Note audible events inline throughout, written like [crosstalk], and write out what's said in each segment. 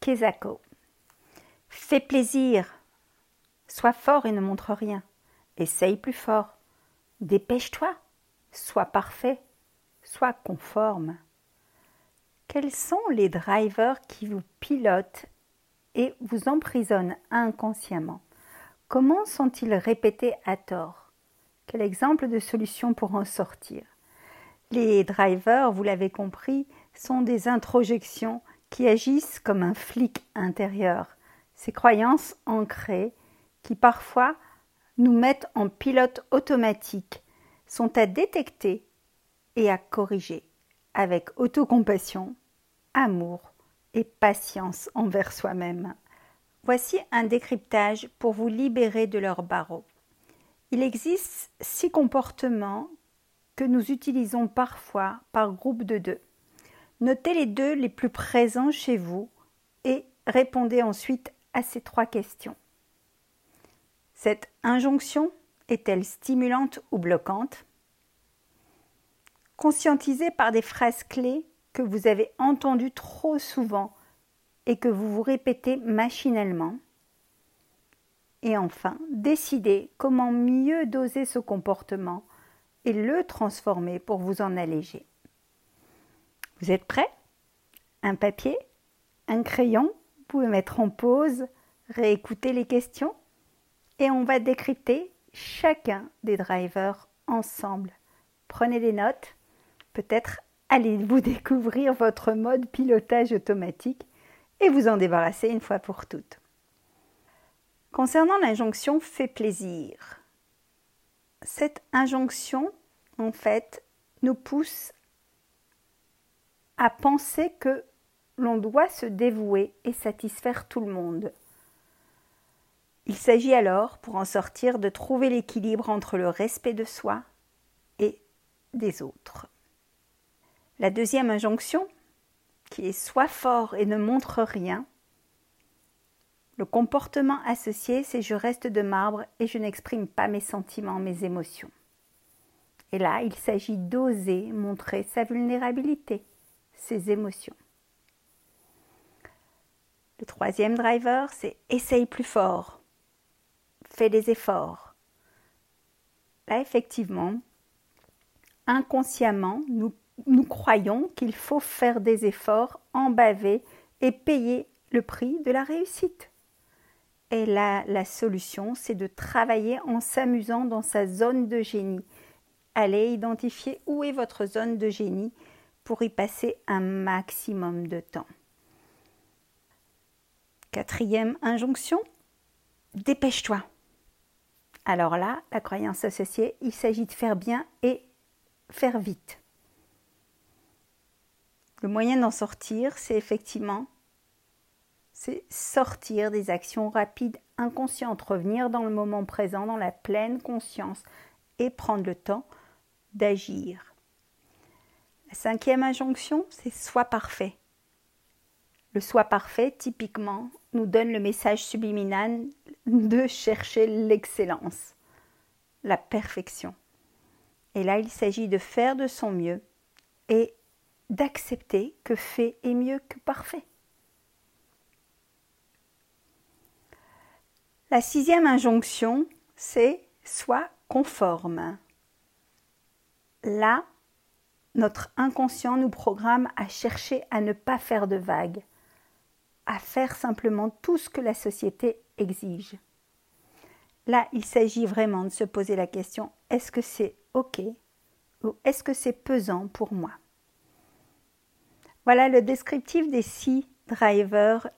Kezako. Fais plaisir. Sois fort et ne montre rien. Essaye plus fort. Dépêche-toi. Sois parfait. Sois conforme. Quels sont les drivers qui vous pilotent et vous emprisonnent inconsciemment? Comment sont-ils répétés à tort? Quel exemple de solution pour en sortir? Les drivers, vous l'avez compris, sont des introjections qui agissent comme un flic intérieur, ces croyances ancrées qui parfois nous mettent en pilote automatique sont à détecter et à corriger avec autocompassion, amour et patience envers soi-même. Voici un décryptage pour vous libérer de leur barreau. Il existe six comportements que nous utilisons parfois par groupe de deux. Notez les deux les plus présents chez vous et répondez ensuite à ces trois questions. Cette injonction est-elle stimulante ou bloquante? Conscientisée par des phrases clés que vous avez entendues trop souvent et que vous vous répétez machinalement. Et enfin, décidez comment mieux doser ce comportement et le transformer pour vous en alléger. Vous êtes prêts? Un papier Un crayon Vous pouvez mettre en pause, réécouter les questions et on va décrypter chacun des drivers ensemble. Prenez des notes, peut-être allez-vous [laughs] découvrir votre mode pilotage automatique et vous en débarrasser une fois pour toutes. Concernant l'injonction fait plaisir, cette injonction, en fait, nous pousse à penser que l'on doit se dévouer et satisfaire tout le monde. Il s'agit alors, pour en sortir, de trouver l'équilibre entre le respect de soi et des autres. La deuxième injonction, qui est sois fort et ne montre rien, le comportement associé, c'est je reste de marbre et je n'exprime pas mes sentiments, mes émotions. Et là, il s'agit d'oser montrer sa vulnérabilité, ses émotions. Le troisième driver, c'est essaye plus fort, fais des efforts. Là, effectivement, inconsciemment, nous, croyons qu'il faut faire des efforts, en baver et payer le prix de la réussite. Et là, la solution, c'est de travailler en s'amusant dans sa zone de génie. Allez identifier où est votre zone de génie pour y passer un maximum de temps. Quatrième injonction, dépêche-toi. Alors là, la croyance associée, il s'agit de faire bien et faire vite. Le moyen d'en sortir, c'est effectivement c'est sortir des actions rapides inconscientes, revenir dans le moment présent, dans la pleine conscience et prendre le temps d'agir. La cinquième injonction, c'est sois parfait. Le soi parfait, typiquement, nous donne le message subliminal de chercher l'excellence, la perfection. Et là, il s'agit de faire de son mieux et d'accepter que fait est mieux que parfait. La sixième injonction, c'est sois conforme. Là, notre inconscient nous programme à chercher à ne pas faire de vagues, à faire simplement tout ce que la société exige. Là, il s'agit vraiment de se poser la question, est-ce que c'est OK ou est-ce que c'est pesant pour moi? Voilà le descriptif des six drivers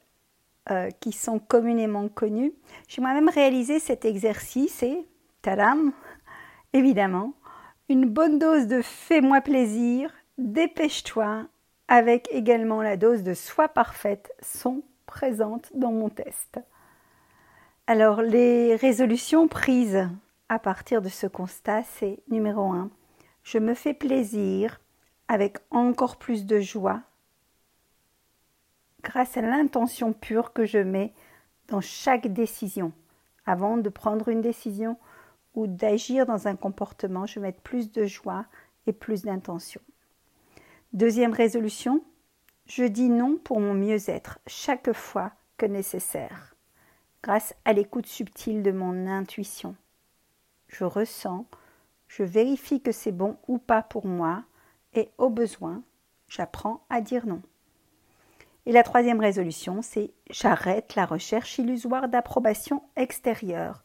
euh, qui sont communément connus. J'ai moi-même réalisé cet exercice et, tadam, évidemment, une bonne dose de fais-moi plaisir, dépêche-toi, avec également la dose de sois parfaite sont présentes dans mon test. Alors, les résolutions prises à partir de ce constat, c'est numéro 1. Je me fais plaisir avec encore plus de joie grâce à l'intention pure que je mets dans chaque décision. Avant de prendre une décision ou d'agir dans un comportement, je mets plus de joie et plus d'intention. Deuxième résolution, je dis non pour mon mieux-être chaque fois que nécessaire grâce à l'écoute subtile de mon intuition. Je ressens, je vérifie que c'est bon ou pas pour moi, et au besoin, j'apprends à dire non. Et la troisième résolution, c'est j'arrête la recherche illusoire d'approbation extérieure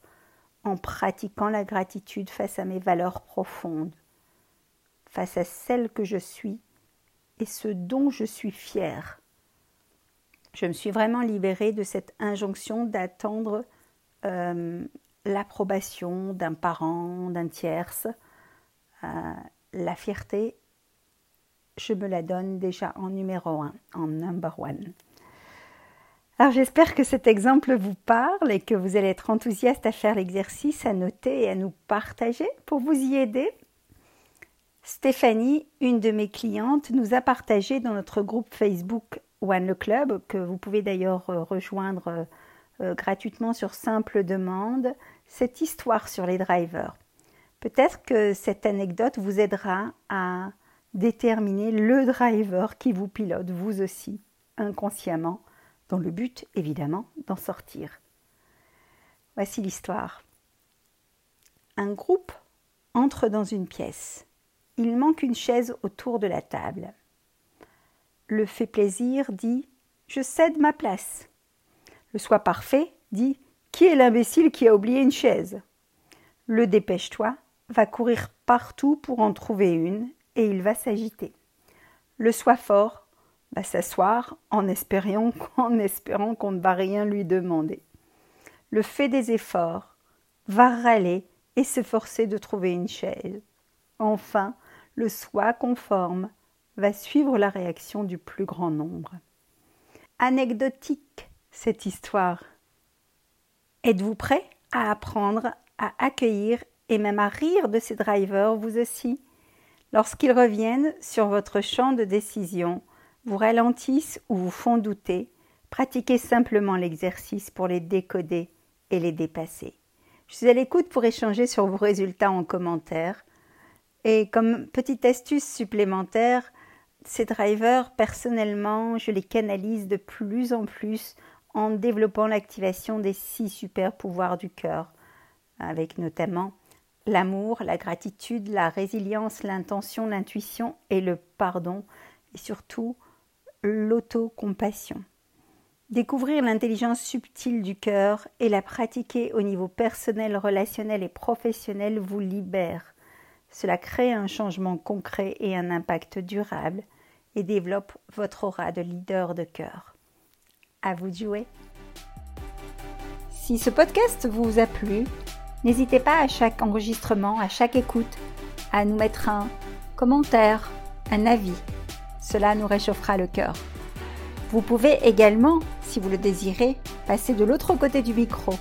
en pratiquant la gratitude face à mes valeurs profondes, face à celle que je suis et ce dont je suis fière je me suis vraiment libérée de cette injonction d'attendre euh, l'approbation d'un parent, d'un tierce. Euh, la fierté, je me la donne déjà en numéro un, en number one. Alors j'espère que cet exemple vous parle et que vous allez être enthousiaste à faire l'exercice, à noter et à nous partager pour vous y aider. Stéphanie, une de mes clientes, nous a partagé dans notre groupe Facebook One Le Club, que vous pouvez d'ailleurs euh, rejoindre euh, euh, gratuitement sur simple demande, cette histoire sur les drivers. Peut-être que cette anecdote vous aidera à déterminer le driver qui vous pilote, vous aussi, inconsciemment, dans le but, évidemment, d'en sortir. Voici l'histoire. Un groupe entre dans une pièce. Il manque une chaise autour de la table. Le fait plaisir dit Je cède ma place. Le soi parfait dit Qui est l'imbécile qui a oublié une chaise? Le dépêche-toi va courir partout pour en trouver une et il va s'agiter. Le soi fort s'asseoir en espérant, [laughs] en espérant qu'on ne va rien lui demander. Le fait des efforts va râler et se forcer de trouver une chaise. Enfin, le soi conforme va suivre la réaction du plus grand nombre. Anecdotique cette histoire. Êtes-vous prêt à apprendre à accueillir et même à rire de ces drivers vous aussi? Lorsqu'ils reviennent sur votre champ de décision, vous ralentissent ou vous font douter, pratiquez simplement l'exercice pour les décoder et les dépasser. Je suis à l'écoute pour échanger sur vos résultats en commentaire. Et comme petite astuce supplémentaire, ces drivers, personnellement, je les canalise de plus en plus en développant l'activation des six super pouvoirs du cœur, avec notamment l'amour, la gratitude, la résilience, l'intention, l'intuition et le pardon, et surtout l'autocompassion. Découvrir l'intelligence subtile du cœur et la pratiquer au niveau personnel, relationnel et professionnel vous libère. Cela crée un changement concret et un impact durable et développe votre aura de leader de cœur. À vous de jouer. Si ce podcast vous a plu, n'hésitez pas à chaque enregistrement, à chaque écoute, à nous mettre un commentaire, un avis. Cela nous réchauffera le cœur. Vous pouvez également, si vous le désirez, passer de l'autre côté du micro,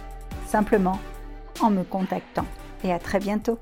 simplement en me contactant. Et à très bientôt.